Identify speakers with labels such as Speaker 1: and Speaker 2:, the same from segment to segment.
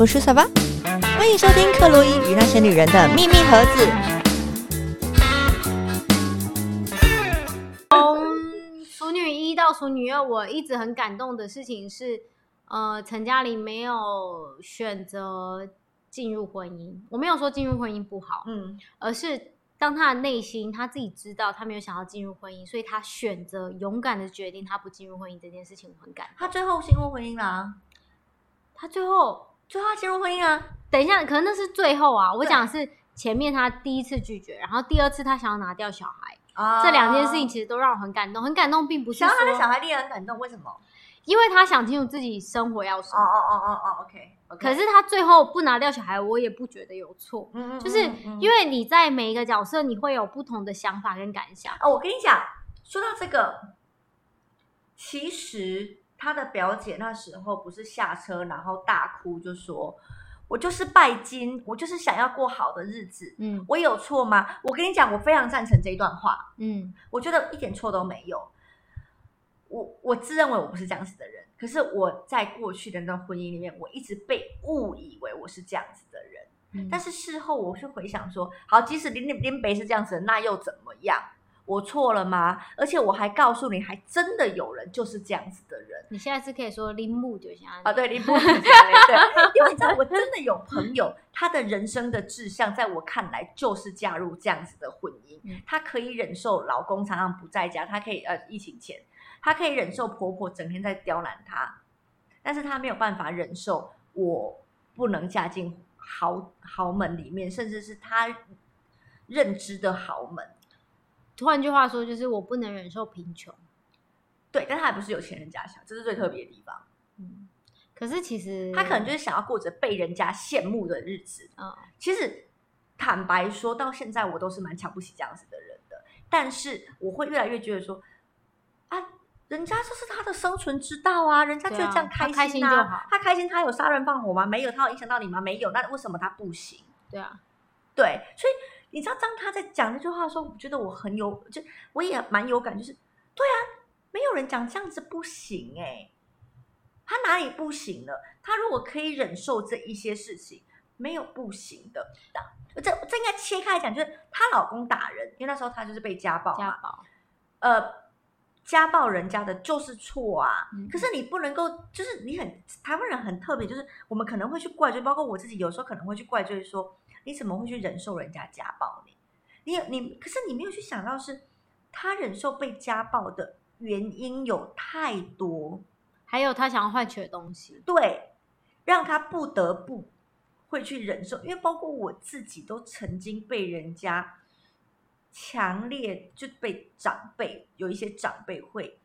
Speaker 1: 我是小巴，欢迎收听克洛伊与那些女人的秘密盒子。
Speaker 2: 从熟女一到熟女二，我一直很感动的事情是，呃，陈嘉玲没有选择进入婚姻。我没有说进入婚姻不好，
Speaker 1: 嗯，
Speaker 2: 而是当她的内心她自己知道她没有想要进入婚姻，所以她选择勇敢的决定她不进入婚姻这件事情，我很感动。
Speaker 1: 她最后进入婚姻啦，
Speaker 2: 他最后
Speaker 1: 最后他进入婚姻啊，
Speaker 2: 等一下，可能那是最后啊，我
Speaker 1: 对
Speaker 2: 讲的是前面他第一次拒绝，然后第二次他想要拿掉小孩，
Speaker 1: 啊
Speaker 2: 这两件事情其实都让我很感动。很感动，并不是说
Speaker 1: 想要他的小孩，你也很感动，为什么？
Speaker 2: 因为他想清楚自己生活要什么。
Speaker 1: 哦哦哦哦哦，OK，
Speaker 2: 可是他最后不拿掉小孩，我也不觉得有错，
Speaker 1: 嗯
Speaker 2: 就是因为你在每一个角色，你会有不同的想法跟感想。
Speaker 1: 哦，我跟你讲，说到这个，其实他的表姐那时候不是下车然后大哭，就说：“我就是拜金，我就是想要过好的日子。”
Speaker 2: 嗯
Speaker 1: 我有错吗？我跟你讲，我非常赞成这一段话，
Speaker 2: 嗯
Speaker 1: 我觉得一点错都没有。我我自认为我不是这样子的人，可是我在过去的那段婚姻里面，我一直被误以为我是这样子的人。
Speaker 2: 嗯，
Speaker 1: 但是事后我去回想说，好，即使林林林北是这样子的，那又怎么样？我错了吗？而且我还告诉你，还真的有人就是这样子的人
Speaker 2: 你现在是可以说铃木就像
Speaker 1: 啊！对，林北是这样的对，因为你知道，我真的有朋友，他的人生的志向，在我看来就是嫁入这样子的婚姻。
Speaker 2: 嗯
Speaker 1: 她可以忍受老公常常不在家，她可以呃疫情前，她可以忍受婆婆整天在刁难她，但是她没有办法忍受我不能嫁进豪豪门里面，甚至是她认知的豪门。
Speaker 2: 换句话说，就是我不能忍受贫穷。
Speaker 1: 对，但他还不是有钱人家想，这是最特别的地方。
Speaker 2: 嗯，可是其实
Speaker 1: 他可能就是想要过着被人家羡慕的日子。
Speaker 2: 嗯
Speaker 1: 其实坦白说，到现在我都是蛮瞧不起这样子的人的，但是我会越来越觉得说，啊，人家这是他的生存之道啊，人家就这样
Speaker 2: 开
Speaker 1: 心
Speaker 2: 开心就
Speaker 1: 啊，
Speaker 2: 好
Speaker 1: 他开心，他有杀人放火吗？没有，他有影响到你吗？没有，那为什么他不行？
Speaker 2: 对啊，
Speaker 1: 对，所以你知道，当他在讲那句话的时候，我觉得我很有，就我也蛮有感，就是对啊，没有人讲这样子不行哎、他哪里不行了？他如果可以忍受这一些事情，没有不行的。这这应该切开来讲，就是她老公打人，因为那时候她就是被家暴嘛，
Speaker 2: 家暴，
Speaker 1: 呃，家暴人家的就是错啊。
Speaker 2: 嗯
Speaker 1: 可是你不能够，就是你很台湾人很特别，就是我们可能会去怪罪，包括我自己有时候可能会去怪罪说，你怎么会去忍受人家家暴你？你你，可是你没有去想到是他忍受被家暴的原因有太多，
Speaker 2: 还有他想要换取的东西。
Speaker 1: 对，让他不得不会去忍受，因为包括我自己都曾经被人家强烈就被长辈有一些长辈会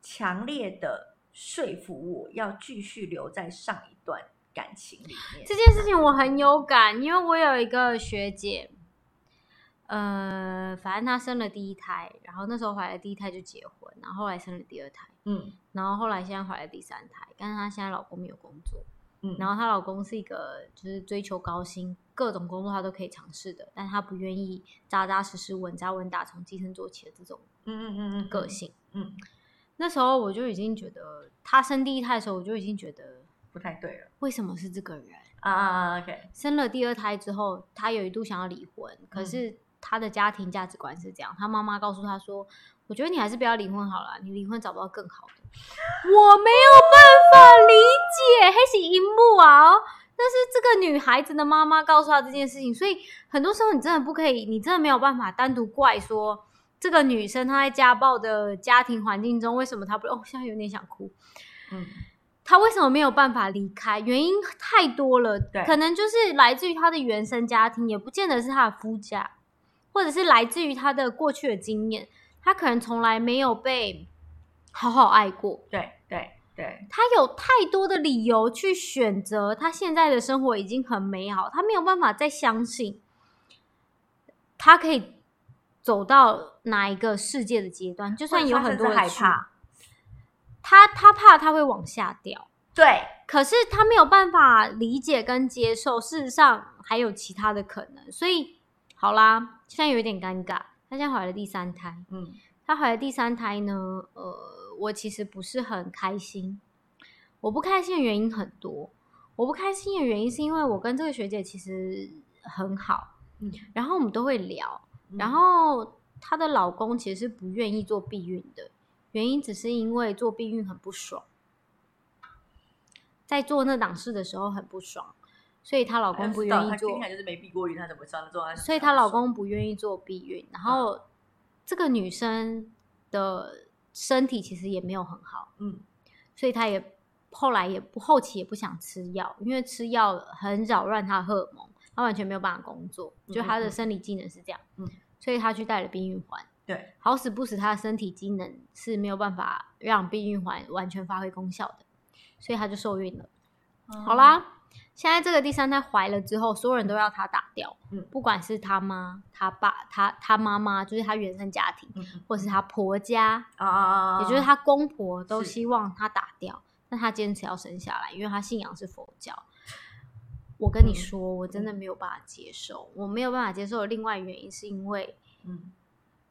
Speaker 1: 强烈的说服我要继续留在上一段感情里面。
Speaker 2: 这件事情我很有感，因为我有一个学姐，呃，反正她生了第一胎，然后那时候怀了第一胎就结婚，然后后来生了第二胎，
Speaker 1: 嗯
Speaker 2: 然后后来现在怀了第三胎，但是她现在老公没有工作，
Speaker 1: 嗯，
Speaker 2: 然后她老公是一个就是追求高薪，各种工作她都可以尝试的，但她不愿意扎扎实实、稳扎稳打从基层做起的这种
Speaker 1: 嗯嗯嗯嗯
Speaker 2: 个，性。
Speaker 1: 嗯，
Speaker 2: 那时候我就已经觉得，她生第一胎的时候，我就已经觉得，
Speaker 1: 不太对了
Speaker 2: 为什么是这个人？
Speaker 1: 啊啊啊！OK，
Speaker 2: 生了第二胎之后，她有一度想要离婚，可是她的家庭价值观是这样，她妈妈告诉她说：“我觉得你还是不要离婚好了，你离婚找不到更好的。”我没有办法理解，黑喜荧幕啊！但是这个女孩子的妈妈告诉她这件事情，所以很多时候你真的不可以，你真的没有办法单独怪说这个女生她在家暴的家庭环境中，为什么她不？哦，现在有点想哭。
Speaker 1: 嗯
Speaker 2: 她为什么没有办法离开？原因太多了，
Speaker 1: 对
Speaker 2: 可能就是来自于他的原生家庭，也不见得是他的夫家，或者是来自于他的过去的经验，他可能从来没有被好好爱过，
Speaker 1: 对对对，
Speaker 2: 他有太多的理由去选择他现在的生活已经很美好，他没有办法再相信他可以走到哪一个世界的阶段，就算有很多
Speaker 1: 害怕，
Speaker 2: 他他怕他会往下掉。
Speaker 1: 对，
Speaker 2: 可是他没有办法理解跟接受，事实上还有其他的可能，所以好啦，现在有一点尴尬。她现在怀了第三胎，
Speaker 1: 嗯。
Speaker 2: 她怀了第三胎呢，呃，我其实不是很开心。我不开心的原因很多，我不开心的原因是因为我跟这个学姐其实很好，
Speaker 1: 嗯。
Speaker 2: 然后我们都会聊，然
Speaker 1: 嗯
Speaker 2: 后她的老公其实是不愿意做避孕的，原因只是因为做避孕很不爽，在做那档事的时候很不爽，所以她老公不愿意做
Speaker 1: 他听起，来就是没避过孕，她怎么知道做？
Speaker 2: 所以她老公不愿意做避孕，然后这个女生的身体其实也没有很好，
Speaker 1: 嗯
Speaker 2: 所以她也后来也不后期也不想吃药，因为吃药很扰乱她的荷尔蒙，她完全没有办法工作，就她的生理机能是这样，
Speaker 1: 嗯
Speaker 2: 所以她去带了避孕环。
Speaker 1: 对，
Speaker 2: 好死不死，她的身体机能是没有办法让避孕环完全发挥功效的，所以他就受孕了。好
Speaker 1: 嗯，
Speaker 2: 啦，现在这个第三胎怀了之后，所有人都要他打掉，
Speaker 1: 嗯
Speaker 2: 不管是他妈、他爸、她她妈妈，就是他原生家庭，或是他婆家，也就是他公婆都希望他打掉，但他坚持要生下来，因为他信仰是佛教。我跟你
Speaker 1: 嗯
Speaker 2: 说，我真的没有办法接受。我没有办法接受的另外原因是因为
Speaker 1: 嗯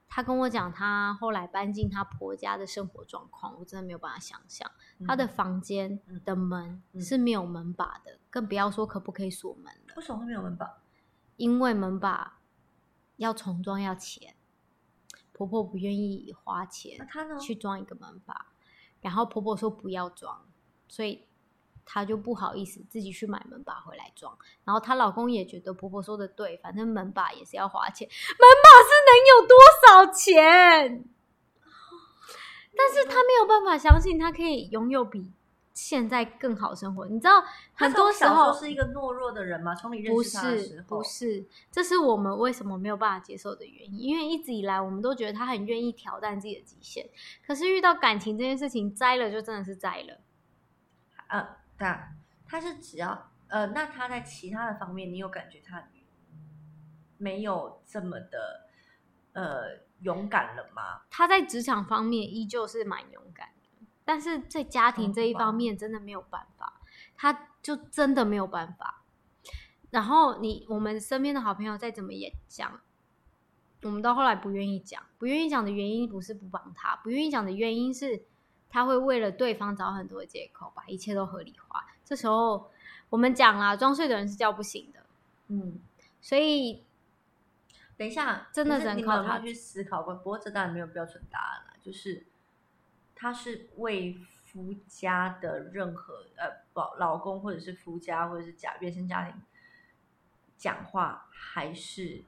Speaker 2: 她跟我讲她后来搬进她婆家的生活状况，我真的没有办法想象。她的
Speaker 1: 嗯
Speaker 2: 房间
Speaker 1: 嗯
Speaker 2: 的门
Speaker 1: 嗯
Speaker 2: 是没有门把的，更不要说可不可以锁门了，
Speaker 1: 为什么会没有门把？
Speaker 2: 因为门把要重装要钱，婆婆不愿意花钱？去装一个门把，然后婆婆说不要装，所以她就不好意思自己去买门把回来装。然后她老公也觉得婆婆说的对，反正门把也是要花钱，门把是能有多少钱？但是她没有办法相信她可以拥有比现在更好生活。你知道，很多时候
Speaker 1: 时是一个懦弱的人吗？从你认识他的时候，
Speaker 2: 不是，这是我们为什么没有办法接受的原因。因为一直以来我们都觉得他很愿意挑战自己的极限，可是遇到感情这件事情栽了就真的是栽了。
Speaker 1: 啊，他是只要呃，那他在其他的方面，你有感觉他没有这么的呃勇敢了吗？
Speaker 2: 他在职场方面依旧是蛮勇敢的，但是在家庭这一方面真的没有办法，他就真的没有办法。然后你我们身边的好朋友再怎么也讲，我们到后来不愿意讲，不愿意讲的原因不是不帮他，不愿意讲的原因是他会为了对方找很多借口，把一切都合理化。这时候我们讲啦，装睡的人是叫不醒的，
Speaker 1: 嗯，
Speaker 2: 所以
Speaker 1: 等一下，
Speaker 2: 真的只能靠他
Speaker 1: 去思考过？不过这当然没有标准答案了，就是他是为夫家的任何呃老老公或者是夫家或者是假原生家庭讲话，还是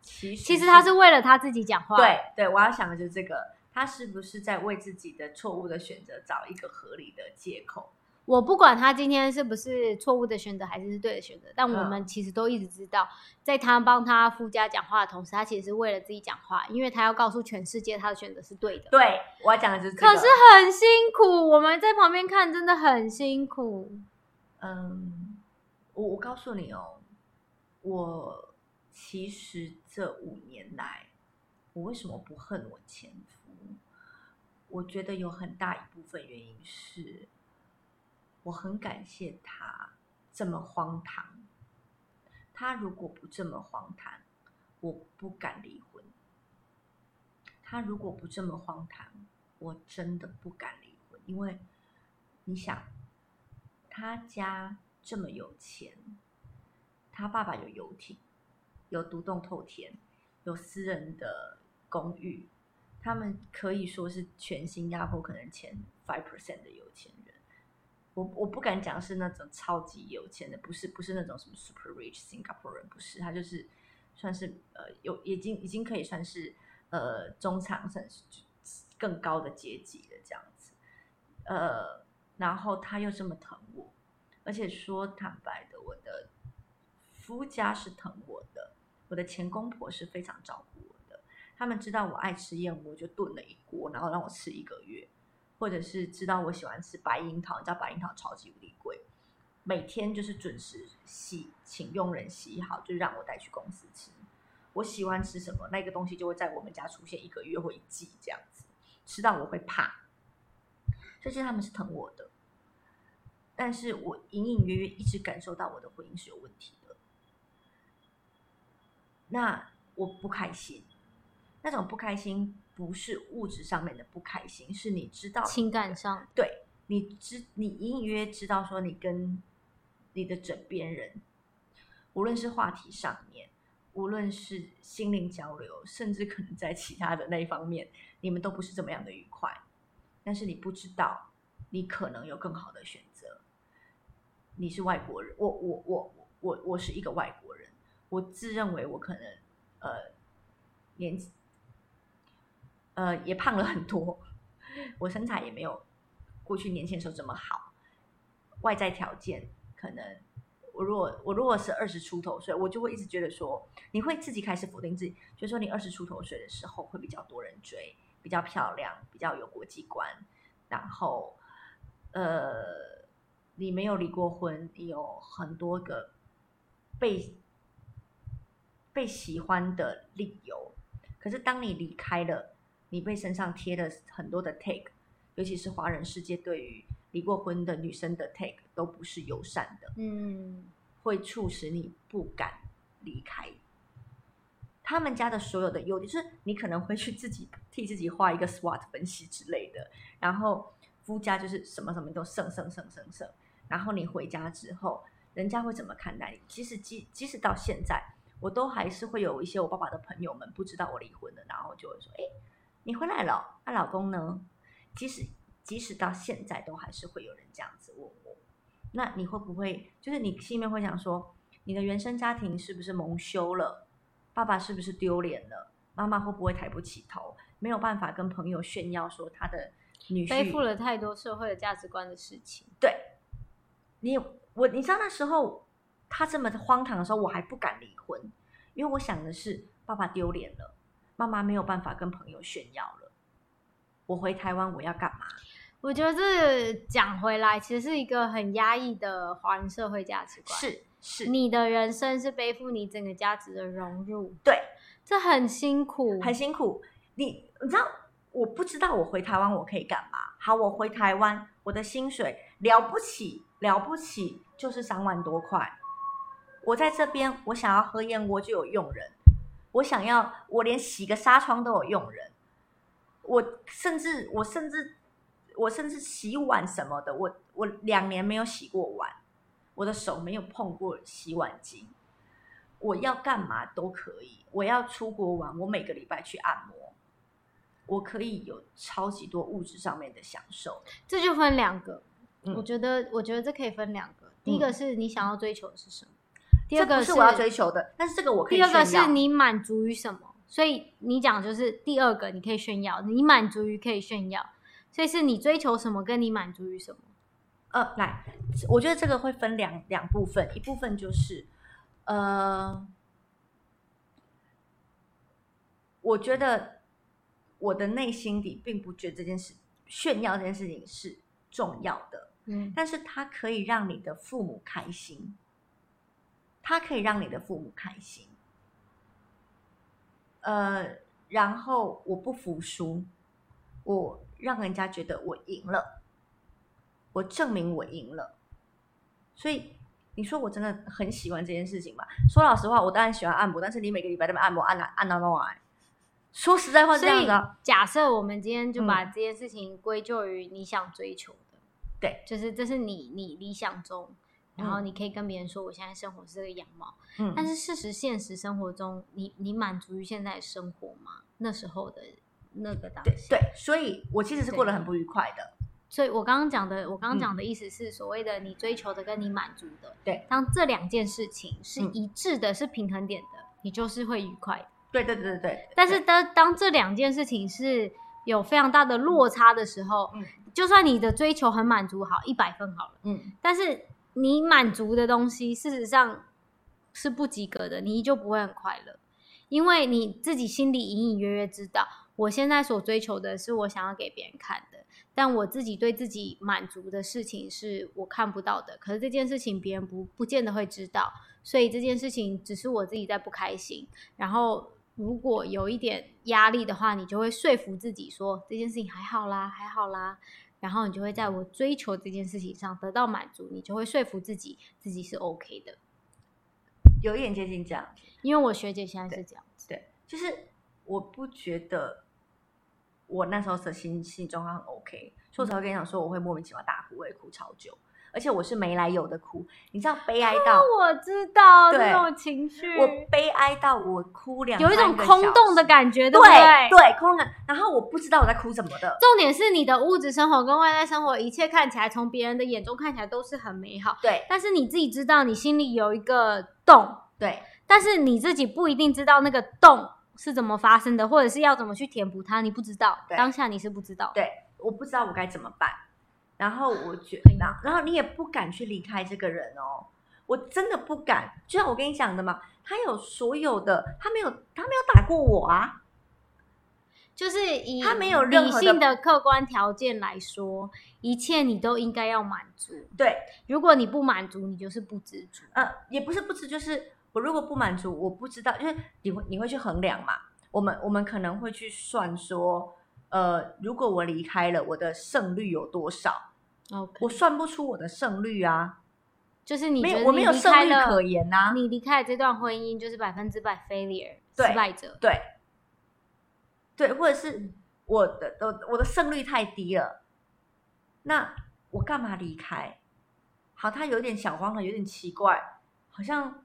Speaker 1: 其实
Speaker 2: 其实他是为了他自己讲话，
Speaker 1: 对对，我要想的就是这个，他是不是在为自己的错误的选择找一个合理的借口？
Speaker 2: 我不管他今天是不是错误的选择还是是对的选择，但我
Speaker 1: 嗯
Speaker 2: 们其实都一直知道，在他帮他夫家讲话的同时，他其实是为了自己讲话，因为他要告诉全世界他的选择是对的。
Speaker 1: 对，我要讲的就是这个。
Speaker 2: 可是很辛苦，我们在旁边看真的很辛苦。
Speaker 1: 嗯，我我告诉你哦，我其实这五年来，我为什么不恨我前夫？我觉得有很大一部分原因是，我很感谢他这么荒唐。他如果不这么荒唐，我不敢离婚。他如果不这么荒唐，我真的不敢离婚，因为你想，他家这么有钱，他爸爸有游艇，有独栋透天，有私人的公寓，他们可以说是全新加坡可能前 five percent 的有钱人。我我不敢讲是那种超级有钱的，不是不是那种什么 super rich Singapore 人，不是，他就是算是呃有已经已经可以算是呃中产甚至更高的阶级的这样子，呃，然后他又这么疼我，而且说坦白的，我的夫家是疼我的，我的前公婆是非常照顾，他们知道我爱吃燕窝，就炖了一锅，然后让我吃一个月，或者是知道我喜欢吃白樱桃，你知道白樱桃超级无敌贵，每天就是准时洗，请佣人洗好，就让我带去公司吃。我喜欢吃什么，那个东西就会在我们家出现一个月或一季这样子，吃到我会怕。所以他们是疼我的，但是我隐隐约约一直感受到我的婚姻是有问题的。那我不开心，那种不开心不是物质上面的不开心，是你知道
Speaker 2: 情感上，
Speaker 1: 对你知你隐隐约约知道说你跟你你的枕边人，无论是话题上面，无论是心灵交流，甚至可能在其他的那一方面，你们都不是这么样的愉快。但是你不知道，你可能有更好的选择。你是外国人，我我我我我是一个外国人，我自认为我可能呃年纪呃也胖了很多，我身材也没有过去年轻的时候这么好，外在条件可能我如果我如果是二十出头岁，我就会一直觉得说，你会自己开始否定自己，就说你二十出头岁的时候会比较多人追，比较漂亮，比较有国际观，然后呃，你没有离过婚，你有很多个被被喜欢的理由。可是当你离开了，你被身上贴了很多的 tag，尤其是华人世界对于离过婚的女生的 tag 都不是友善的，
Speaker 2: 嗯，
Speaker 1: 会促使你不敢离开。他们家的所有的优点，就是你可能会去自己替自己画一个 SWOT 分析之类的，然后夫家就是什么什么都胜胜胜胜胜，然后你回家之后，人家会怎么看待你？即使即即使到现在，我都还是会有一些我爸爸的朋友们不知道我离婚了，然后就会说：“哎，你回来了，那、老公呢？”即使即使到现在，都还是会有人这样子问我。那你会不会就是你心里面会想说，你的原生家庭是不是蒙羞了？爸爸是不是丢脸了？妈妈会不会抬不起头？没有办法跟朋友炫耀说他的女婿
Speaker 2: 背负了太多社会的价值观的事情。
Speaker 1: 对，你我你知道那时候他这么荒唐的时候，我还不敢离婚，因为我想的是爸爸丢脸了，妈妈没有办法跟朋友炫耀了，我回台湾我要干嘛？
Speaker 2: 我觉得这讲回来，其实是一个很压抑的华人社会价值观。
Speaker 1: 是是，
Speaker 2: 你的人生是背负你整个家族的融入，
Speaker 1: 对，
Speaker 2: 这很辛苦，
Speaker 1: 很辛苦。你你知道，我不知道我回台湾我可以干嘛？好，我回台湾，我的薪水了不起了不起，就是三万多块。我在这边，我想要喝燕窝就有佣人，我想要我连洗个纱窗都有用人，我甚至我甚至我甚至洗碗什么的，我我两年没有洗过碗，我的手没有碰过洗碗巾，我要干嘛都可以。我要出国玩，我每个礼拜去按摩，我可以有超级多物质上面的享受。
Speaker 2: 这就分两个。
Speaker 1: 嗯
Speaker 2: 我觉得，我觉得这可以分两个。第一个是你想要追求的是什么，第
Speaker 1: 这
Speaker 2: 二个
Speaker 1: 不是我要追求的，但是这个我可以
Speaker 2: 第二个是你满足于什么。所以你讲就是第二个，你可以炫耀，你满足于可以炫耀，所以是你追求什么，跟你满足于什么。
Speaker 1: 呃，来，我觉得这个会分两两部分，一部分就是，呃，我觉得我的内心里并不觉得这件事炫耀这件事情是重要的，
Speaker 2: 嗯
Speaker 1: 但是它可以让你的父母开心，它可以让你的父母开心，呃，然后我不服输，我让人家觉得我赢了。我证明我赢了。所以你说我真的很喜欢这件事情吧？说老实话，我当然喜欢按摩，但是你每个礼拜都按摩按哪按到弄来，说实在话是这样子啊。
Speaker 2: 假设我们今天就把
Speaker 1: 嗯
Speaker 2: 这件事情归咎于你想追求的，
Speaker 1: 对，
Speaker 2: 就是这是你你理想中，然后
Speaker 1: 嗯
Speaker 2: 你可以跟别人说我现在生活是这个样貌，
Speaker 1: 嗯，
Speaker 2: 但是事实现实生活中，你你满足于现在的生活吗？那时候的那个当下，
Speaker 1: 对对，所以我其实是过得很不愉快的。
Speaker 2: 所以我刚刚讲的，我刚刚
Speaker 1: 嗯
Speaker 2: 讲的意思是所谓的你追求的跟你满足的，
Speaker 1: 对，
Speaker 2: 当这两件事情是
Speaker 1: 嗯
Speaker 2: 一致的，是平衡点的，你就是会愉快的。
Speaker 1: 对对对对对。
Speaker 2: 但是当当这两件事情是有非常大的落差的时候，
Speaker 1: 嗯
Speaker 2: 就算你的追求很满足，好一百分好了，
Speaker 1: 嗯，
Speaker 2: 但是你满足的东西事实上是不及格的，你依旧不会很快乐，因为你自己心里隐隐约约知道，我现在所追求的是我想要给别人看的，但我自己对自己满足的事情是我看不到的，可是这件事情别人不不见得会知道，所以这件事情只是我自己在不开心，然后。如果有一点压力的话，你就会说服自己说这件事情还好啦，还好啦，然后你就会在我追求这件事情上得到满足，你就会说服自己自己是 OK 的。
Speaker 1: 有一点接近这样。
Speaker 2: 因为我学姐现在是这样子，
Speaker 1: 对，就是我不觉得我那时候的心心理状况很 OK，所以我才会跟你讲说我会莫名其妙大哭，我会哭超久。而且我是没来由的哭，你知道悲哀到
Speaker 2: 我知道
Speaker 1: 对
Speaker 2: 这种情绪，
Speaker 1: 我悲哀到我哭两
Speaker 2: 有一种空洞的感觉，对
Speaker 1: 对
Speaker 2: 不对？
Speaker 1: 对空洞感，然后我不知道我在哭什么的，
Speaker 2: 重点是你的物质生活跟外在生活，一切看起来从别人的眼中看起来都是很美好，
Speaker 1: 对
Speaker 2: 但是你自己知道你心里有一个洞，
Speaker 1: 对
Speaker 2: 但是你自己不一定知道那个洞是怎么发生的，或者是要怎么去填补它，你不知道，
Speaker 1: 对
Speaker 2: 当下你是不知道。
Speaker 1: 对，我不知道我该怎么办，然后我觉
Speaker 2: 很
Speaker 1: 然后然后你也不敢去离开这个人哦，我真的不敢，就像我跟你讲的嘛，他有所有的，他没有他没有打过我啊，
Speaker 2: 就是以
Speaker 1: 他没有任
Speaker 2: 理性的客观条件来说，一切你都应该要满足。
Speaker 1: 对，
Speaker 2: 如果你不满足，你就是不知足。
Speaker 1: 呃，也不是不知，就是我如果不满足，我不知道，因为你会你会去衡量嘛，我们我们可能会去算说，呃，如果我离开了，我的胜率有多少？我算不出我的胜率啊，
Speaker 2: 就是你
Speaker 1: 没有我没有胜率可言啊，
Speaker 2: 你离开了这段婚姻就是百分之百 failure
Speaker 1: 对
Speaker 2: 失败者。
Speaker 1: 对，对，或者是我的我我的胜率太低了，那我干嘛离开？好，他有点小慌了，有点奇怪，好像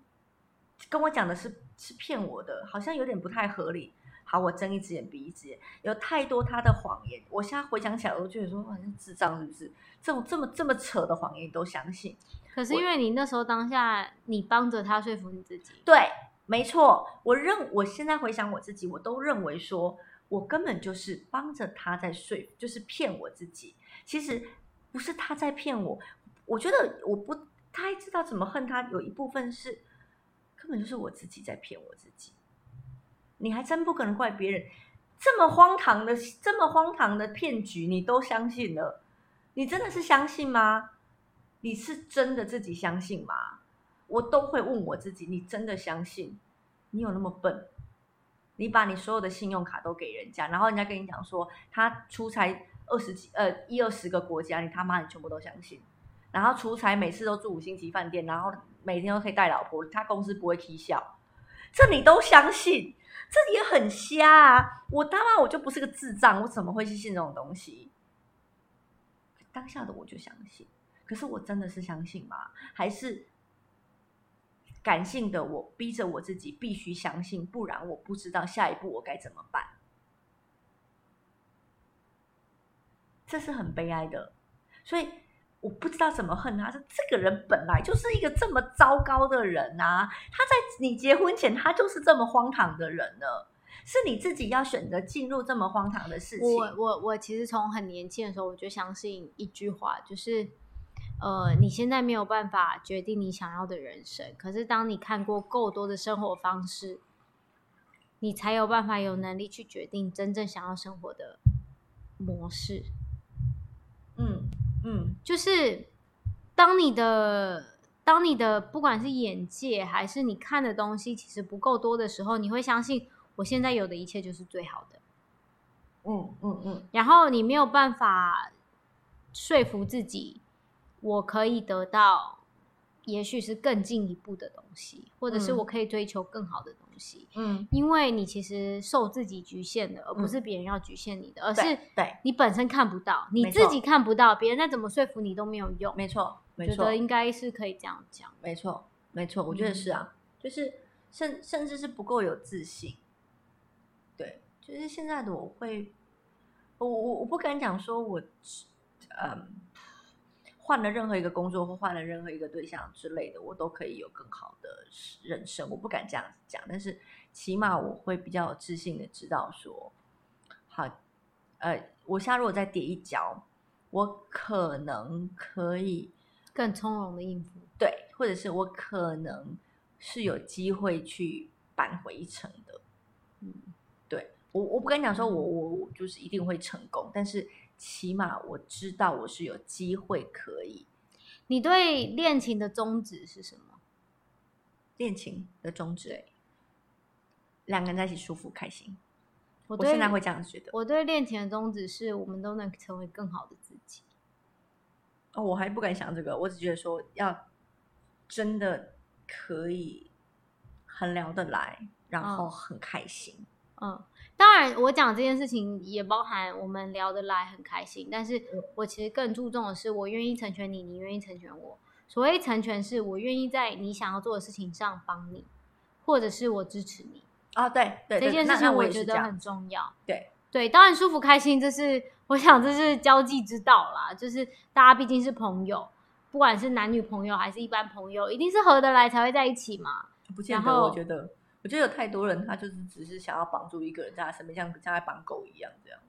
Speaker 1: 跟我讲的是是骗我的，好像有点不太合理。好，我睁一只眼闭一只眼，有太多他的谎言，我现在回想起来，我都觉得说，哇，你是智障是不是？这种这么这么扯的谎言你都相信？
Speaker 2: 可是因为你那时候当下，你帮着他说服你自己，
Speaker 1: 对，没错，我认我现在回想我自己，我都认为说我根本就是帮着他在说服，就是骗我自己。其实不是他在骗我，我觉得我不太知道怎么恨他，有一部分是根本就是我自己在骗我自己。你还真不可能怪别人，这么荒唐的、这么荒唐的骗局，你都相信了？你真的是相信吗？你是真的自己相信吗？我都会问我自己：你真的相信？你有那么笨？你把你所有的信用卡都给人家，然后人家跟你讲说他出差二十几呃一二十个国家，你他妈你全部都相信？然后出差每次都住五星级饭店，然后每天都可以带老婆，他公司不会踢笑，这你都相信？这也很瞎啊！我他妈我就不是个智障，我怎么会去信这种东西？当下的我就相信，可是我真的是相信吗？还是感性的我逼着我自己必须相信，不然我不知道下一步我该怎么办？这是很悲哀的，所以我不知道怎么恨他。是这个人本来就是一个这么糟糕的人啊！他在你结婚前，他就是这么荒唐的人呢。是你自己要选择进入这么荒唐的事情。
Speaker 2: 我我我其实从很年轻的时候我就相信一句话，就是呃，你现在没有办法决定你想要的人生，可是当你看过够多的生活方式，你才有办法有能力去决定真正想要生活的模式。
Speaker 1: 嗯嗯。
Speaker 2: 就是当你的当你的不管是眼界还是你看的东西其实不够多的时候，你会相信我现在有的一切就是最好的。
Speaker 1: 嗯嗯嗯，
Speaker 2: 然后你没有办法说服自己，我可以得到，也许是更进一步的东西，或者是
Speaker 1: 嗯。
Speaker 2: 我可以追求更好的东西，
Speaker 1: 嗯，
Speaker 2: 因为你其实受自己局限的，而不
Speaker 1: 嗯。
Speaker 2: 是别人要局限你的，而是
Speaker 1: 对，
Speaker 2: 你本身看不到，你自己看不到，别人再怎么说服你都没有用。
Speaker 1: 没错没错
Speaker 2: 觉得，应该是可以这样讲。
Speaker 1: 没错没错，我觉得是啊，就是甚甚至是不够有自信。对，就是现在的我会，我我我不敢讲说我，嗯，换了任何一个工作或换了任何一个对象之类的，我都可以有更好的人生。我不敢这样子讲，但是起码我会比较有自信的知道说，好，呃，我现在如果再跌一跤，我可能可以
Speaker 2: 更从容的应付。
Speaker 1: 对，或者是我可能是有机会去扳回一城的。
Speaker 2: 嗯，
Speaker 1: 对我，我不敢讲说我我我就是一定会成功，但是起码我知道我是有机会可以
Speaker 2: 你对恋情的宗旨是什么？
Speaker 1: 恋情的宗旨，两个人在一起舒服开心。
Speaker 2: 我
Speaker 1: 我现在会这样觉得。
Speaker 2: 我对恋情的宗旨是我们都能成为更好的自己。
Speaker 1: 哦，我还不敢想这个，我只觉得说要真的可以很聊得来，然后
Speaker 2: 嗯
Speaker 1: 很开心。
Speaker 2: 嗯，当然，我讲这件事情也包含我们聊得来，很开心。但是我其实更注重的是，我愿意成全你，你愿意成全我。所谓成全，是我愿意在你想要做的事情上帮你，或者是我支持你。
Speaker 1: 啊，对对，
Speaker 2: 这件事情我觉得很重要。
Speaker 1: 对
Speaker 2: 对，当然舒服开心，这是我想这是交际之道啦。就是大家毕竟是朋友，不管是男女朋友还是一般朋友，一定是合得来才会在一起嘛。
Speaker 1: 不见得，我觉得，我觉得有太多人，他就是只是想要绑住一个人在他身边，像像在绑狗一样这样子。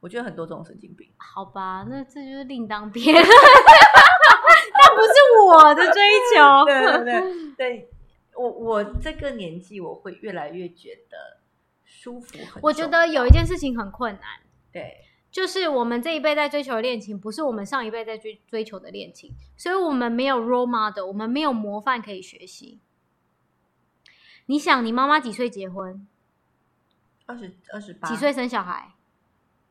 Speaker 1: 我觉得很多这种神经病。
Speaker 2: 好吧，那这就是另当别论，那不是我的追求。
Speaker 1: 对对对对。我我这个年纪，我会越来越觉得舒服。
Speaker 2: 我觉得有一件事情很困难，
Speaker 1: 对，
Speaker 2: 就是我们这一辈在追求的恋情，不是我们上一辈在追追求的恋情，所以我们没有 role model，我们没有模范可以学习。你想，你妈妈几岁结婚？
Speaker 1: 二十二十八。
Speaker 2: 几岁生小孩？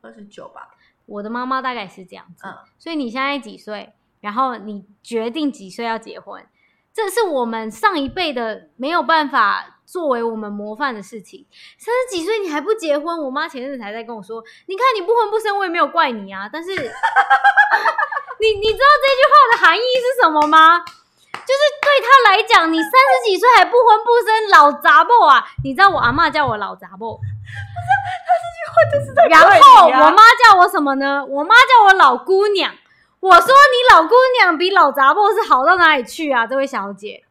Speaker 1: 二十九吧。
Speaker 2: 我的妈妈大概是这样子。嗯。所以你现在几岁？然后你决定几岁要结婚？这是我们上一辈的没有办法作为我们模范的事情。三十几岁你还不结婚？我妈前阵子才在跟我说：“你看你不婚不生，我也没有怪你啊。”但是，你你知道这句话的含义是什么吗？就是对他来讲，你三十几岁还不婚不生，老杂婆啊！你知道我阿妈叫我老杂婆，不
Speaker 1: 是他这句话就是在。
Speaker 2: 然后我妈叫我什么呢？我妈叫我老姑娘。我说你老姑娘比老杂货是好到哪里去啊，这位小姐。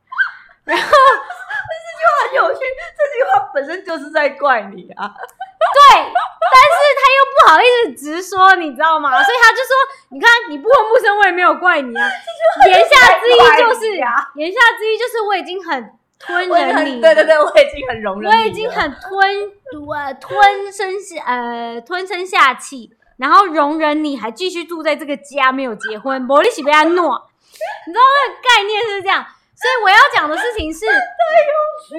Speaker 2: 然 后
Speaker 1: 这句话很有趣，这句话本身就是在怪你啊。
Speaker 2: 对，但是他又不好意思直说，你知道吗？所以他就说：“你看你不婚不生，我也没有怪你啊。”言下之意就是，言下之意就是我已经很吞忍你，
Speaker 1: 对对对，我已经很容忍，
Speaker 2: 我已经很吞呃吞声下呃吞声下气。然后容忍你还继续住在这个家，没有结婚，莫利喜被他诺，你知道那个概念是这样。所以我要讲的事情是，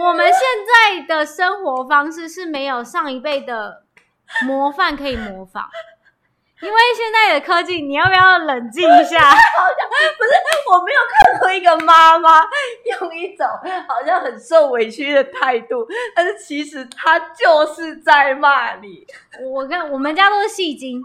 Speaker 2: 我们现在的生活方式是没有上一辈的 模范可以模仿。因为现在的科技，你要不要冷静一下？
Speaker 1: 好像不是，我没有看过一个妈妈用一种好像很受委屈的态度，但是其实她就是在骂你。
Speaker 2: 我跟我们家都是戏精，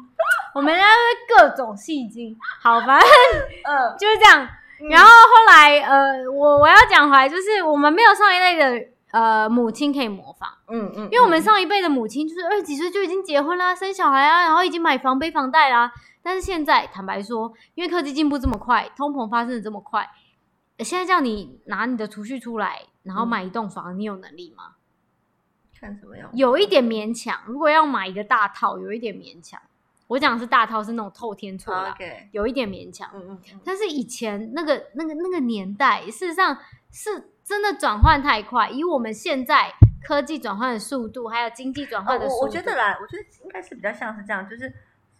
Speaker 2: 我们家是各种戏精。好，反正 嗯就是这样。然后后来呃，我我要讲回来，就是我们没有上一类的。呃，母亲可以模仿，嗯嗯，因为我们上一辈的母亲就是二十几岁就已经结婚啦，生小孩啊，然后已经买房背房贷啦。但是现在坦白说，因为科技进步这么快，通膨发生的这么快，现在叫你拿你的储蓄出来，然后买一栋房，你有能力吗？
Speaker 1: 看什么样？
Speaker 2: 有一点勉强。如果要买一个大套，有一点勉强。我讲的是大套，是那种透天厝啦，有一点勉强。嗯嗯。但是以前那个那个那个年代，事实上是。真的转换太快，以我们现在科技转换的速度，还有经济转换的速度，
Speaker 1: 我觉得啦，我觉得应该是比较像是这样，就是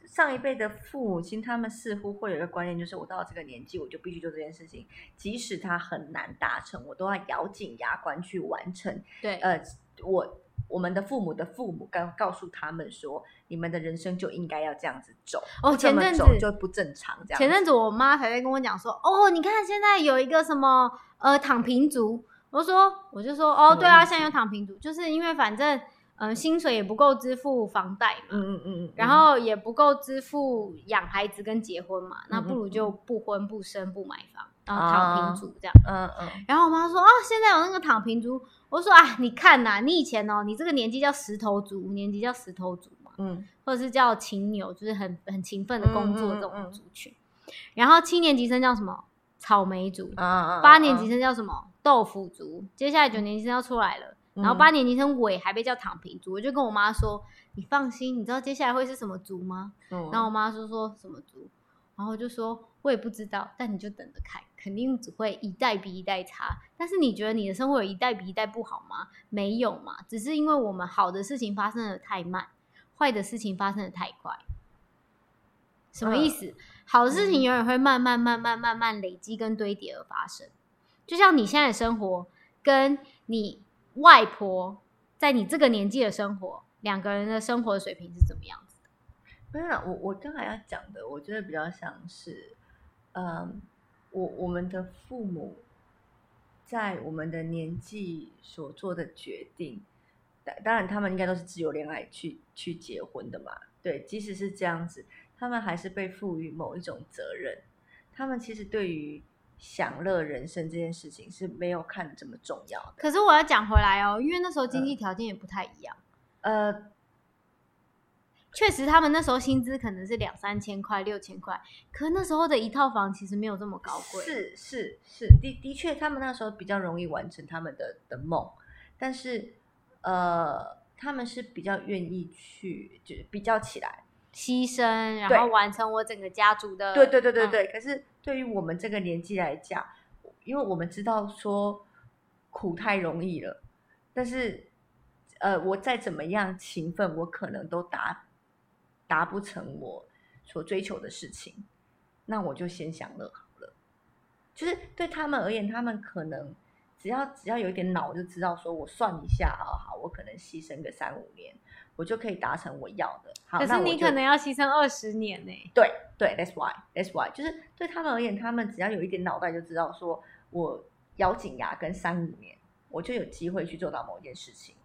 Speaker 1: 上一辈的父母亲，他们似乎会有一个观念，就是我到了这个年纪，我就必须做这件事情，即使它很难达成，我都要咬紧牙关去完成。
Speaker 2: 对，
Speaker 1: 呃，我我们的父母的父母刚告诉他们说，你们的人生就应该要这样子走，
Speaker 2: 哦，前阵子
Speaker 1: 就不正常。这样，
Speaker 2: 前阵子我妈才在跟我讲说，哦，你看现在有一个什么。呃，躺平族，我说，我就说，哦，对啊，现在有躺平族，就是因为反正，嗯，薪水也不够支付房贷嘛，嗯嗯嗯，然后也不够支付养孩子跟结婚嘛，那不如就不婚不生不买房，然后躺平族这样，嗯嗯，然后我妈说，啊，现在有那个躺平族，我说啊，你看呐，你以前哦，你这个年纪叫石头族，五年级叫石头族嘛，嗯，或者是叫勤牛，就是很很勤奋的工作这种族群，然后七年级生叫什么？草莓族，八年级生叫什么？豆腐族。接下来九年级生要出来了，然后八年级生尾还被叫躺平族。我就跟我妈说：“你放心，你知道接下来会是什么族吗？”然后我妈说：“说什么族？”然后我就说：“我也不知道，但你就等着看，肯定只会一代比一代差。但是你觉得你的生活有一代比一代不好吗？没有嘛，只是因为我们好的事情发生的太慢，坏的事情发生的太快。什么意思？”好的事情永远会慢慢、慢慢、慢慢累积跟堆叠而发生，就像你现在的生活，跟你外婆在你这个年纪的生活，两个人的生活水平是怎么样子的？
Speaker 1: 没有，我我刚才要讲的，我觉得比较像是，嗯，我我们的父母在我们的年纪所做的决定，当当然他们应该都是自由恋爱去去结婚的嘛。对，即使是这样子，他们还是被赋予某一种责任。他们其实对于享乐人生这件事情是没有看得这么重要的。
Speaker 2: 可是我要讲回来哦，因为那时候经济条件也不太一样。
Speaker 1: 呃，
Speaker 2: 确实，他们那时候薪资可能是两三千块、六千块，可那时候的一套房其实没有这么高贵。
Speaker 1: 是是是，的的确，他们那时候比较容易完成他们的的梦，但是呃，他们是比较愿意去，就是比较起来，
Speaker 2: 牺牲，然
Speaker 1: 对
Speaker 2: 后完成我整个家族的。
Speaker 1: 对对对对
Speaker 2: 嗯
Speaker 1: 对。可是对于我们这个年纪来讲，因为我们知道说苦太容易了，但是呃，我再怎么样勤奋，我可能都达达不成我所追求的事情，那我就先享乐好了。就是对他们而言，他们可能只要只要有一点脑，就知道说我算一下，啊好，我可能牺牲个三五年，我就可以达成我要的。好，
Speaker 2: 可是你可能要牺牲二十年呢、
Speaker 1: 对对，That's why，That's why，就是对他们而言，他们只要有一点脑袋，就知道说我咬紧牙跟三五年，我就有机会去做到某一件事情，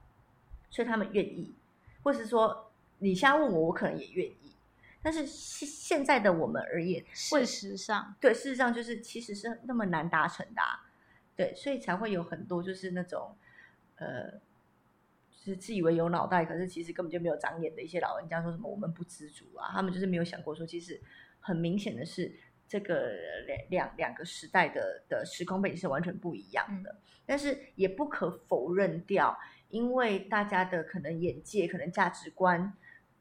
Speaker 1: 所以他们愿意，或是说你现在问我，我可能也愿意，但是现现在的我们而言，
Speaker 2: 事实上，
Speaker 1: 对，事实上就是其实是那么难达成的、啊，对，所以才会有很多就是那种呃，就是自以为有脑袋，可是其实根本就没有长眼的一些老人家说什么我们不知足啊，他们就是没有想过说，其实很明显的是这个两两两个时代的的时空背景是完全不一样的，但是也不可否认掉，因为大家的可能眼界、可能价值观，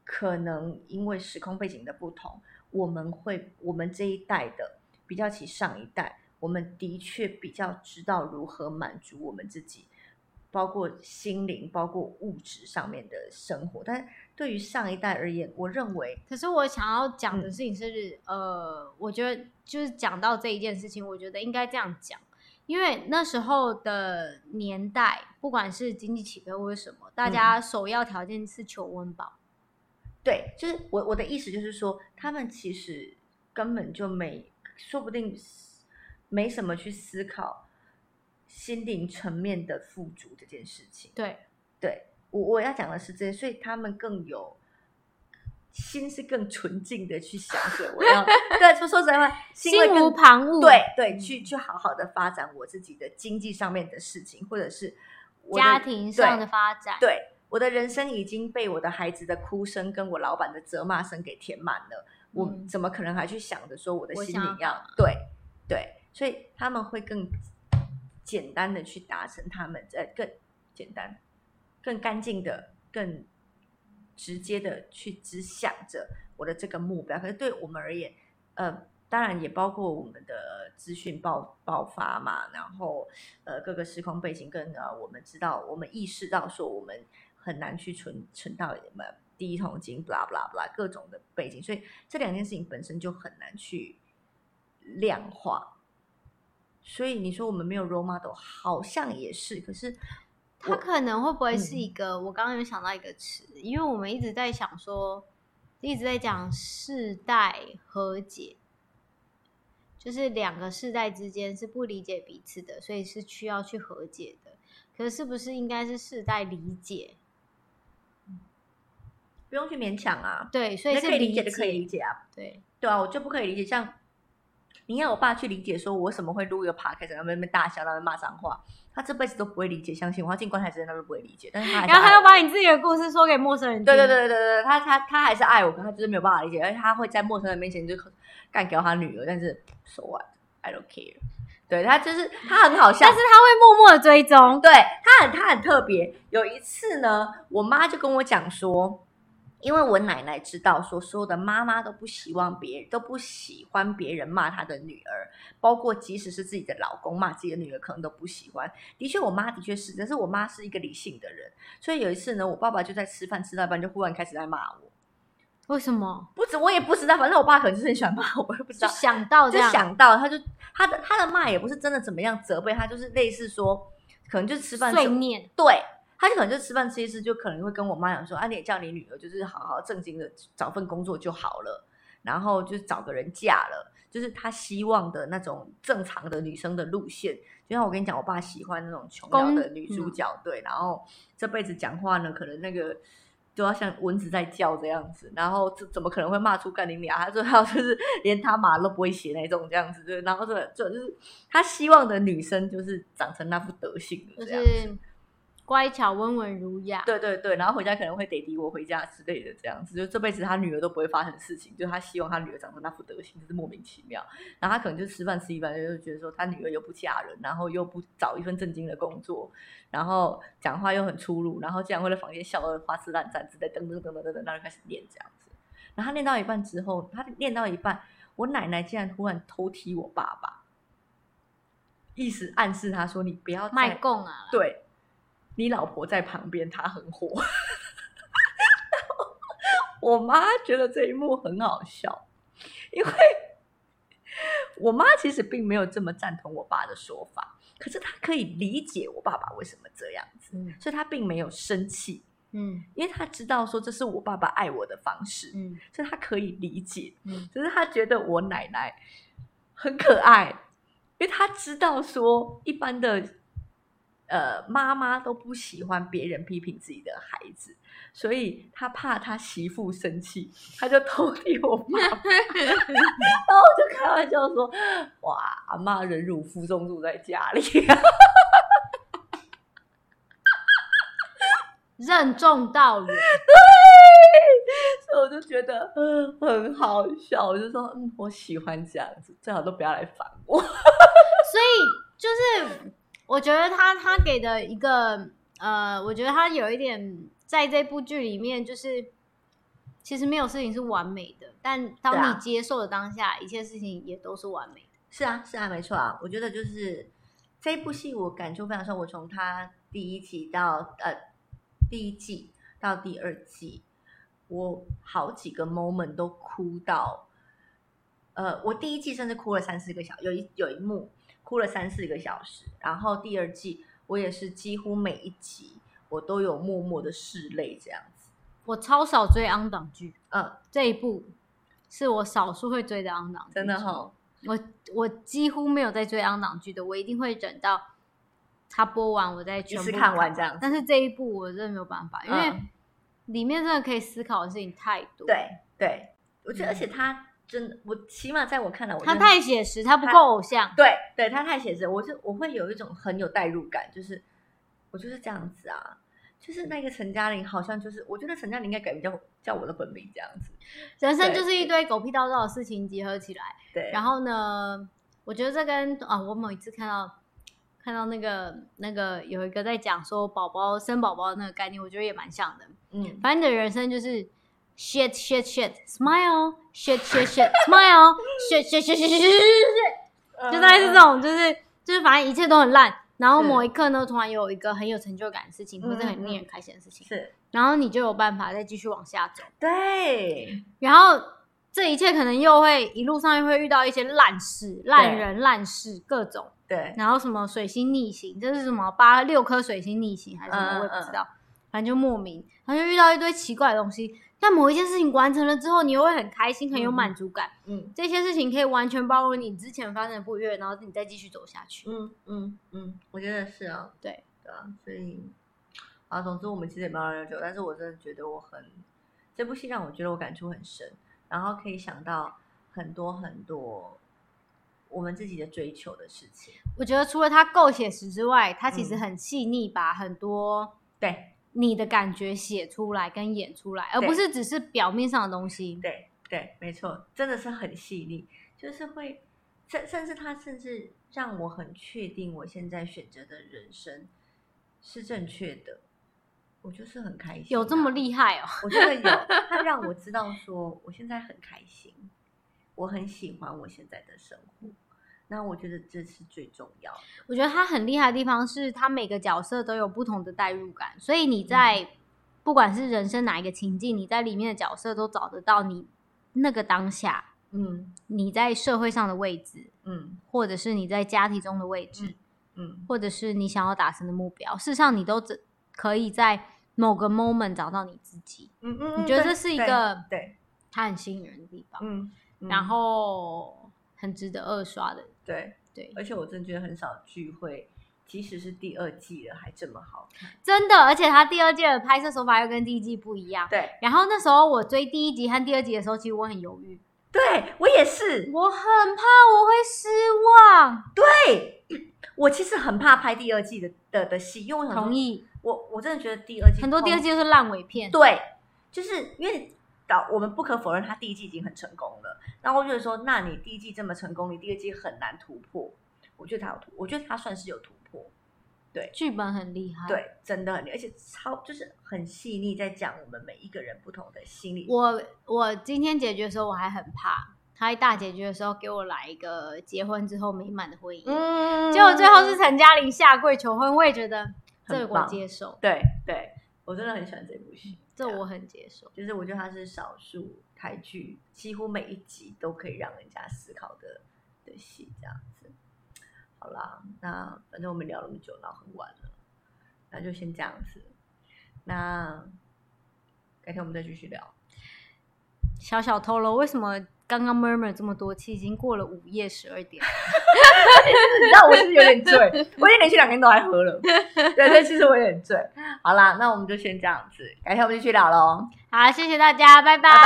Speaker 1: 可能因为时空背景的不同。我们会，我们这一代的比较起上一代，我们的确比较知道如何满足我们自己，包括心灵、包括物质上面的生活。但是对于上一代而言，我认为，
Speaker 2: 可是我想要讲
Speaker 1: 嗯
Speaker 2: 的事情是，呃，我觉得就是讲到这一件事情，我觉得应该这样讲，因为那时候的年代，不管是经济起飞或者什么，大家
Speaker 1: 嗯
Speaker 2: 首要条件是求温饱。
Speaker 1: 对，就是我我的意思就是说，他们其实根本就没，说不定没什么去思考心灵层面的富足这件事情。
Speaker 2: 对，
Speaker 1: 对我我要讲的是这些，所以他们更有心是更纯净的去想着我要对说说实在话，心会更
Speaker 2: 无旁骛。
Speaker 1: 对对，
Speaker 2: 嗯
Speaker 1: 去去好好的发展我自己的经济上面的事情，或者是
Speaker 2: 家庭上的发展。
Speaker 1: 对我的人生已经被我的孩子的哭声跟我老板的责骂声给填满了，我
Speaker 2: 嗯
Speaker 1: 怎么可能还去想着说我的心
Speaker 2: 想要干嘛
Speaker 1: 里要对对，所以他们会更简单的去达成他们呃更简单、更干净的、更直接的去只想着我的这个目标。可是对我们而言，呃，当然也包括我们的资讯爆爆发嘛，然后呃各个时空背景跟呃我们知道，我们意识到说我们很难去存存到什么第一桶金，blah blah blah 各种的背景，所以这两件事情本身就很难去量化。所以你说我们没有 role model，好像也是，可是
Speaker 2: 它可能会不会是
Speaker 1: 嗯
Speaker 2: 一个？我刚刚有想到一个词，因为我们一直在想说，一直在讲世代和解，就是两个世代之间是不理解彼此的，所以是需要去和解的。可是是不是应该是世代理解？
Speaker 1: 不用去勉强啊，
Speaker 2: 对，所以是
Speaker 1: 可以理解的可以理。
Speaker 2: 解
Speaker 1: 啊，
Speaker 2: 对，
Speaker 1: 对啊，我就不可以理解，像你要我爸去理解，说我为什么会录一个 podcast，然后在那边大笑，那边骂脏话，他这辈子都不会理解，相信我，他进棺材之前他都不会理解，但是他
Speaker 2: 然后他又把你自己的故事说给陌生人听。
Speaker 1: 对对对对对对，他他他还是爱我，可他就是没有办法理解，而且他会在陌生人面前就干掉他女儿，但是 so what，I don't care。对他就是他很好笑，
Speaker 2: 但是他会默默的追踪。
Speaker 1: 对他很他很特别。有一次呢，我妈就跟我讲说，因为我奶奶知道说，所有的妈妈都不希望别人都不喜欢别人骂她的女儿，包括即使是自己的老公骂自己的女儿，可能都不喜欢。的确，我妈的确是，但是我妈是一个理性的人，所以有一次呢，我爸爸就在吃饭吃到一半，就忽然开始在骂我。
Speaker 2: 为什么？
Speaker 1: 不止我也不知道，反正我爸可能就是很喜欢骂我，我也不知道。
Speaker 2: 就想到这
Speaker 1: 就
Speaker 2: 样，
Speaker 1: 想到他就他的他的骂也不是真的怎么样责备他，就是类似说，可能就是吃饭
Speaker 2: 碎念。
Speaker 1: 对，他就可能就吃饭吃一次，就可能会跟我妈讲说，啊，你也叫你女儿就是好好正经的找份工作就好了，然后就找个人嫁了就是他希望的那种正常的女生的路线。就像我跟你讲，我爸喜欢那种琼瑶的女主角，对，然后这辈子讲话呢，可能那个都要像蚊子在叫这样子，然后怎怎么可能会骂出干你俩？他说他就是 连他妈都不会写那种这样子，对，然后这这就是他希望的女生就是长成那副德性的这样子。
Speaker 2: 乖巧温文儒雅，
Speaker 1: 对对对，然后回家可能会得滴我回家之类的，这样子，就这辈子他女儿都不会发生事情，就他希望他女儿长成那副德行，就是莫名其妙。然后他可能就吃饭吃一半，就觉得说他女儿又不嫁人，然后又不找一份正经的工作，然后讲话又很粗鲁，然后竟然会在房间笑得花枝乱颤之类，等等等等等等，然后就开始练这样子。然后他练到一半之后，他练到一半，我奶奶竟然突然偷踢我爸爸，意思暗示他说你不要
Speaker 2: 卖供啊，
Speaker 1: 对。你老婆在旁边，她很火。我妈觉得这一幕很好笑，因为我妈其实并没有这么赞同我爸的说法，可是她可以理解我爸爸为什么这样子，所以她并没有生气。嗯，因为她知道说这是我爸爸爱我的方式，嗯，所以她可以理解。嗯，只是她觉得我奶奶很可爱，因为她知道说一般的。呃，妈妈都不喜欢别人批评自己的孩子，所以他怕他媳妇生气，他就偷听我妈，然后就开玩笑说：“哇，阿妈忍辱负重住在家里，
Speaker 2: 任重道远。”对，
Speaker 1: 所以我就觉得很好笑，我就说：“嗯，我喜欢这样子，最好都不要来烦我。”所
Speaker 2: 以就是。我觉得他他给的一个呃，我觉得他有一点在这部剧里面，就是其实没有事情是完美的，但当你接受的当下，一切事情也都是完美的。
Speaker 1: 是啊，是啊，没错啊。我觉得就是这部戏，我感触非常深。我从他第一集到呃第一季到第二季，我好几个 moment 都哭到，呃，我第一季甚至哭了三四个小，有一有一幕。哭了三四个小时，然后第二季我也是几乎每一集我都有默默的拭泪这样子。
Speaker 2: 我超少追昂档剧，嗯，这一部是我少数会追的昂档
Speaker 1: 真的哈，
Speaker 2: 我我几乎没有在追昂档剧的，我一定会等到它播完我再全部
Speaker 1: 看完这样。
Speaker 2: 但是这一部我真的没有办法，因为里面真的可以思考的事情太多。
Speaker 1: 对对，我觉得而且它。真的，我起码在我看来，我
Speaker 2: 他太写实，他不够偶像。
Speaker 1: 对，对他太写实，我就我会有一种很有代入感，就是我就是这样子啊，就是那个陈嘉玲，好像就是我觉得陈嘉玲应该改名叫叫我的本名这样子。
Speaker 2: 人生就是一堆狗屁叨叨的事情结合起来。
Speaker 1: 对。
Speaker 2: 然后呢，我觉得这跟啊，我某一次看到看到那个那个有一个在讲说宝宝生宝宝的那个概念，我觉得也蛮像的。嗯，反正你的人生就是。Shit, shit, shit, smile. Shit, shit, shit, smile. Shit, shit, shit, shit, shit. 就大概是这种，就是就是，反正一切都很烂。然后某一刻呢，突然有一个很有成就感的事情，或者很令人开心的事情，
Speaker 1: 是。
Speaker 2: 然后你就有办法再继续往下走。
Speaker 1: 对。
Speaker 2: 然后这一切可能又会一路上又会遇到一些烂事、烂人、烂事，各种。
Speaker 1: 对。
Speaker 2: 然后什么水星逆行，这是什么八六颗水星逆行还是什么？我也不知道。反正就莫名，然后就遇到一堆奇怪的东西。但某一件事情完成了之后，你又会很开心，很有满足感。嗯，这些事情可以完全包容你之前发生的不悦，然后你再继续走下去。
Speaker 1: 嗯嗯嗯，我觉得是啊，
Speaker 2: 对
Speaker 1: 对啊，所以啊，总之我们其实也没有很久，但是我真的觉得我很这部戏让我觉得我感触很深，然后可以想到很多很多我们自己的追求的事情。
Speaker 2: 我觉得除了它够写实之外，它其实很细腻，把很多
Speaker 1: 对。
Speaker 2: 你的感觉写出来跟演出来，而不是只是表面上的东西。
Speaker 1: 对对，没错，真的是很细腻，就是会甚甚至他甚至让我很确定我现在选择的人生是正确的，我就是很开心。
Speaker 2: 有这么厉害哦？
Speaker 1: 我觉得有，他让我知道说我现在很开心，我很喜欢我现在的生活。那我觉得这是最重要。
Speaker 2: 我觉得他很厉害的地方是他每个角色都有不同的代入感，所以你在不管是人生哪一个情境，你在里面的角色都找得到你那个当下，嗯，你在社会上的位置，嗯，或者是你在家庭中的位置，嗯，或者是你想要达成的目标，事实上你都只可以在某个 moment 找到你自己。嗯嗯，你觉得这是一个
Speaker 1: 对
Speaker 2: 他很吸引人的地方？嗯，然后。很值得二刷的。
Speaker 1: 对，
Speaker 2: 对，
Speaker 1: 而且我真的觉得很少聚会，即使是第二季了，还这么好看。
Speaker 2: 真的，而且他第二季的拍摄手法又跟第一季不一样。
Speaker 1: 对，
Speaker 2: 然后那时候我追第一集和第二集的时候，其实我很犹豫，
Speaker 1: 对我也是，
Speaker 2: 我很怕我会失望。
Speaker 1: 对我其实很怕拍第二季的的的戏，因为我
Speaker 2: 同，意，
Speaker 1: 我我真的觉得第二季
Speaker 2: 很多第二季都是烂尾片。
Speaker 1: 对，就是因为导我们不可否认，他第一季已经很成功了。然后我觉得说，那你第一季这么成功，你第二季很难突破。我觉得他有突，我觉得他算是有突破。
Speaker 2: 对剧本很厉害。，
Speaker 1: 对，真的很厉害，而且超就是很细腻，在讲我们每一个人不同的心理。
Speaker 2: 我我今天解决的时候我还很怕，他一大结局的时候给我来一个结婚之后美满的婚姻，
Speaker 1: 嗯
Speaker 2: 结果最后是陈嘉玲下跪求婚，我也觉得这个我接受，
Speaker 1: 对对，我真的很喜欢这部戏。样
Speaker 2: 这我很接受。
Speaker 1: 就是我觉得它是少数台剧，几乎每一集都可以让人家思考的的戏，这样子。好啦，那反正我们聊那么久，然后很晚了，那就先这样子。那改天我们再继续聊。
Speaker 2: 小小透露，为什么刚刚 murmur 这么多期，已经过了午夜十二点？
Speaker 1: 你知道我是不是有点醉，我已经连续两天都还喝了。对 对，其实我有点醉。好啦，那我们就先这样子，改天我们继续聊喽，
Speaker 2: 好，谢谢大家，拜拜
Speaker 1: 拜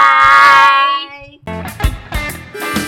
Speaker 1: 拜。